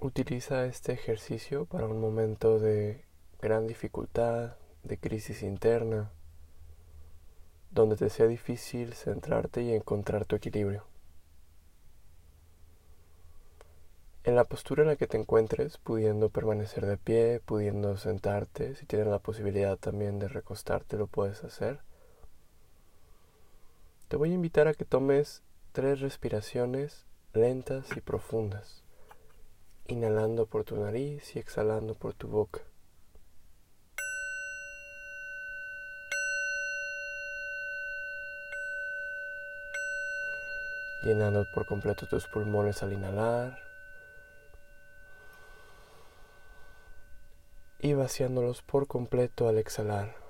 Utiliza este ejercicio para un momento de gran dificultad, de crisis interna, donde te sea difícil centrarte y encontrar tu equilibrio. En la postura en la que te encuentres, pudiendo permanecer de pie, pudiendo sentarte, si tienes la posibilidad también de recostarte, lo puedes hacer. Te voy a invitar a que tomes tres respiraciones lentas y profundas, inhalando por tu nariz y exhalando por tu boca. Llenando por completo tus pulmones al inhalar y vaciándolos por completo al exhalar.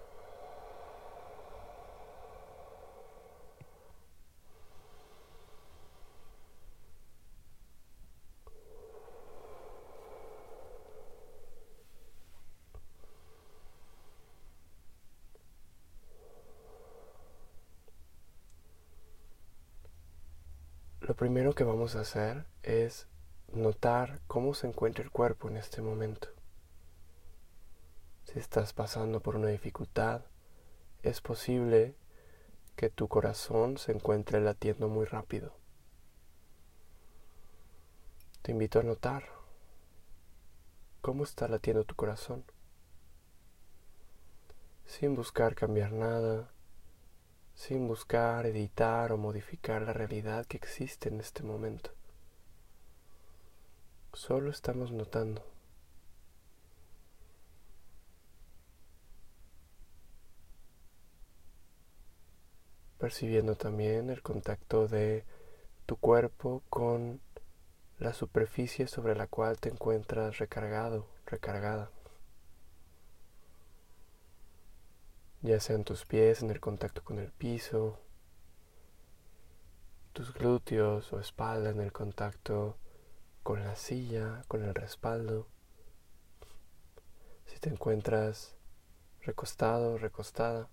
Lo primero que vamos a hacer es notar cómo se encuentra el cuerpo en este momento. Si estás pasando por una dificultad, es posible que tu corazón se encuentre latiendo muy rápido. Te invito a notar cómo está latiendo tu corazón, sin buscar cambiar nada, sin buscar editar o modificar la realidad que existe en este momento. Solo estamos notando. percibiendo también el contacto de tu cuerpo con la superficie sobre la cual te encuentras recargado, recargada. Ya sean tus pies en el contacto con el piso, tus glúteos o espalda en el contacto con la silla, con el respaldo. Si te encuentras recostado, recostada.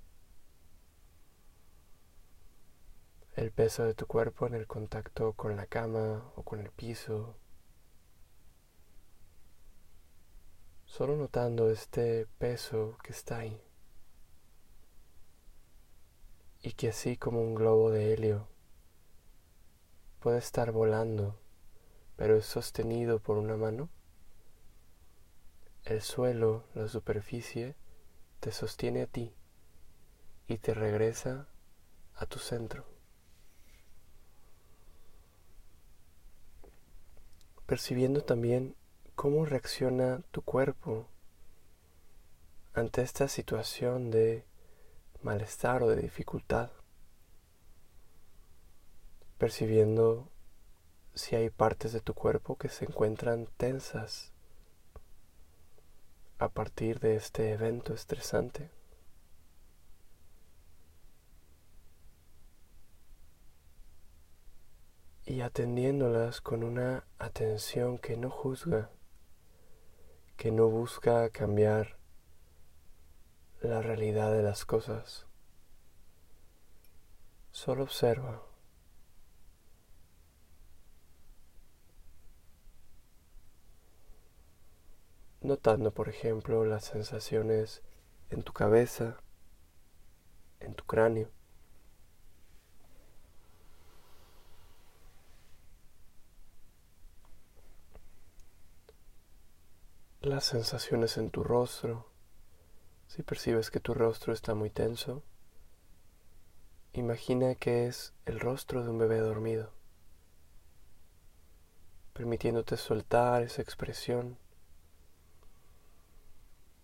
el peso de tu cuerpo en el contacto con la cama o con el piso. Solo notando este peso que está ahí. Y que así como un globo de helio puede estar volando, pero es sostenido por una mano, el suelo, la superficie, te sostiene a ti y te regresa a tu centro. percibiendo también cómo reacciona tu cuerpo ante esta situación de malestar o de dificultad, percibiendo si hay partes de tu cuerpo que se encuentran tensas a partir de este evento estresante. y atendiéndolas con una atención que no juzga, que no busca cambiar la realidad de las cosas. Solo observa. Notando, por ejemplo, las sensaciones en tu cabeza, en tu cráneo. las sensaciones en tu rostro. Si percibes que tu rostro está muy tenso, imagina que es el rostro de un bebé dormido, permitiéndote soltar esa expresión,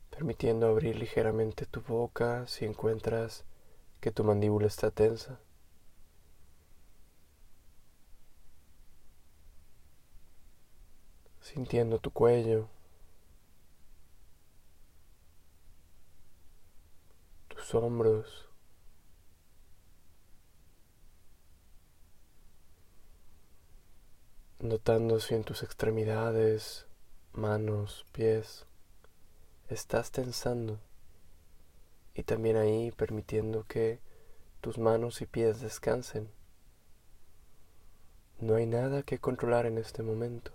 permitiendo abrir ligeramente tu boca si encuentras que tu mandíbula está tensa. sintiendo tu cuello, hombros. Notando si en tus extremidades, manos, pies, estás tensando y también ahí permitiendo que tus manos y pies descansen. No hay nada que controlar en este momento.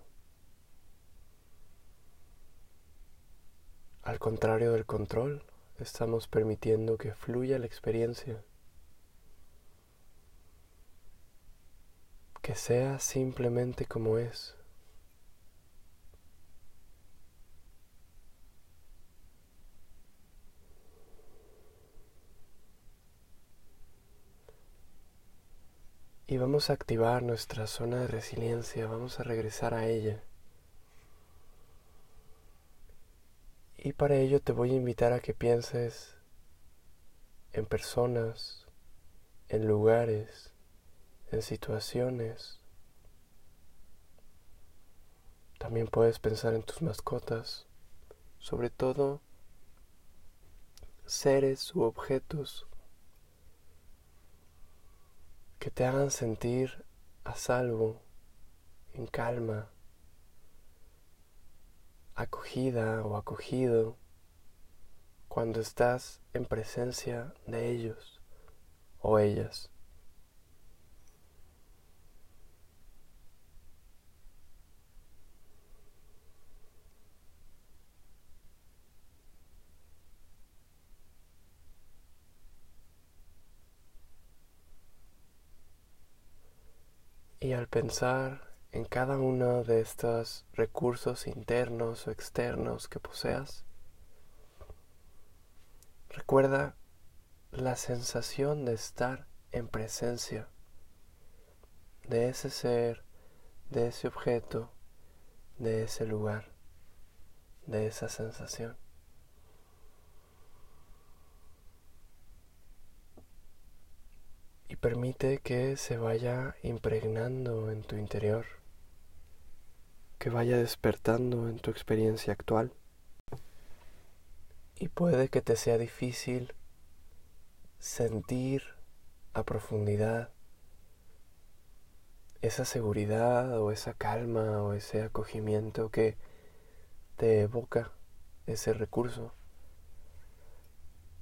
Al contrario del control, estamos permitiendo que fluya la experiencia. Que sea simplemente como es. Y vamos a activar nuestra zona de resiliencia, vamos a regresar a ella. Y para ello te voy a invitar a que pienses en personas, en lugares, en situaciones. También puedes pensar en tus mascotas, sobre todo seres u objetos que te hagan sentir a salvo, en calma acogida o acogido cuando estás en presencia de ellos o ellas. Y al pensar en cada uno de estos recursos internos o externos que poseas. Recuerda la sensación de estar en presencia de ese ser, de ese objeto, de ese lugar, de esa sensación. Permite que se vaya impregnando en tu interior que vaya despertando en tu experiencia actual. Y puede que te sea difícil sentir a profundidad esa seguridad o esa calma o ese acogimiento que te evoca ese recurso.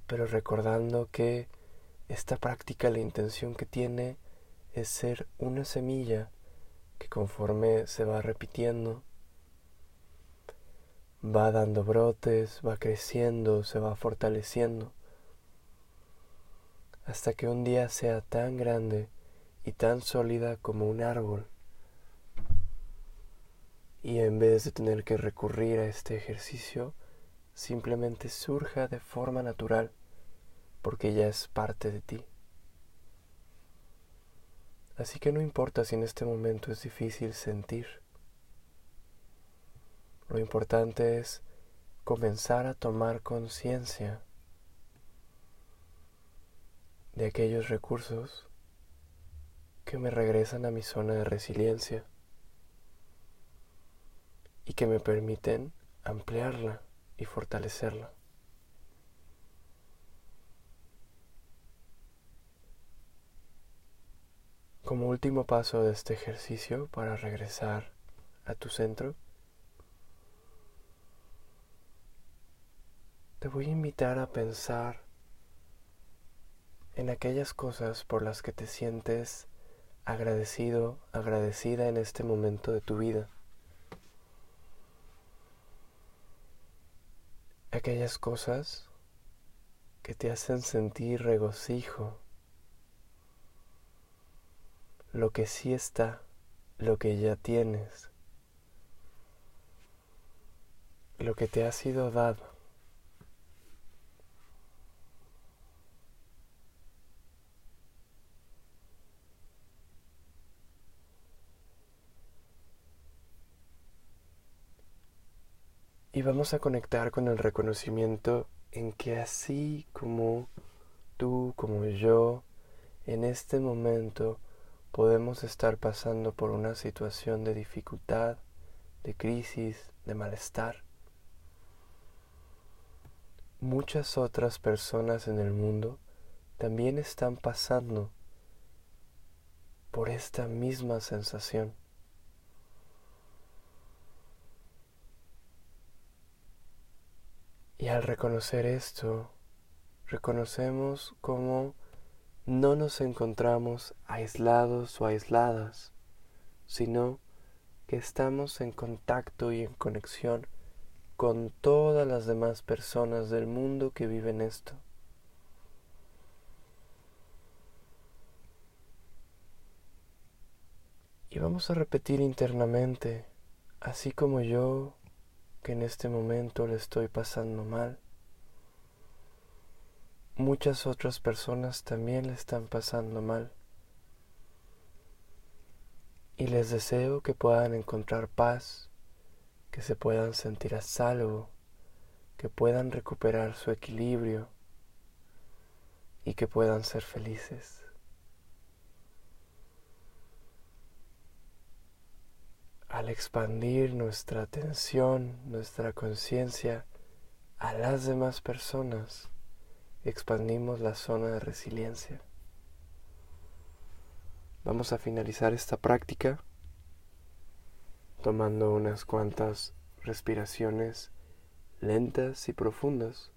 Pero recordando que esta práctica la intención que tiene es ser una semilla que conforme se va repitiendo, va dando brotes, va creciendo, se va fortaleciendo, hasta que un día sea tan grande y tan sólida como un árbol. Y en vez de tener que recurrir a este ejercicio, simplemente surja de forma natural, porque ya es parte de ti. Así que no importa si en este momento es difícil sentir. Lo importante es comenzar a tomar conciencia de aquellos recursos que me regresan a mi zona de resiliencia y que me permiten ampliarla y fortalecerla. Como último paso de este ejercicio para regresar a tu centro, te voy a invitar a pensar en aquellas cosas por las que te sientes agradecido, agradecida en este momento de tu vida. Aquellas cosas que te hacen sentir regocijo, lo que sí está, lo que ya tienes, lo que te ha sido dado. Y vamos a conectar con el reconocimiento en que así como tú, como yo, en este momento podemos estar pasando por una situación de dificultad, de crisis, de malestar. Muchas otras personas en el mundo también están pasando por esta misma sensación. Y al reconocer esto, reconocemos cómo no nos encontramos aislados o aisladas, sino que estamos en contacto y en conexión con todas las demás personas del mundo que viven esto. Y vamos a repetir internamente, así como yo, que en este momento le estoy pasando mal, muchas otras personas también le están pasando mal. Y les deseo que puedan encontrar paz, que se puedan sentir a salvo, que puedan recuperar su equilibrio y que puedan ser felices. Al expandir nuestra atención, nuestra conciencia a las demás personas, expandimos la zona de resiliencia. Vamos a finalizar esta práctica tomando unas cuantas respiraciones lentas y profundas.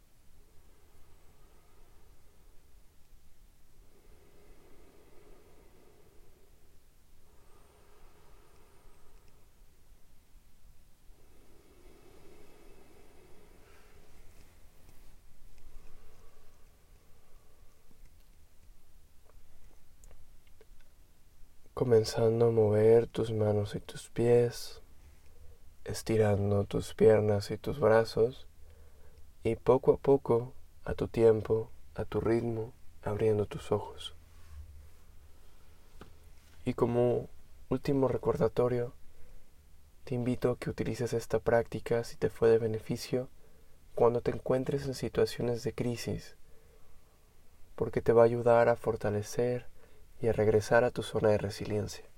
Comenzando a mover tus manos y tus pies, estirando tus piernas y tus brazos y poco a poco, a tu tiempo, a tu ritmo, abriendo tus ojos. Y como último recordatorio, te invito a que utilices esta práctica si te fue de beneficio cuando te encuentres en situaciones de crisis, porque te va a ayudar a fortalecer y a regresar a tu zona de resiliencia.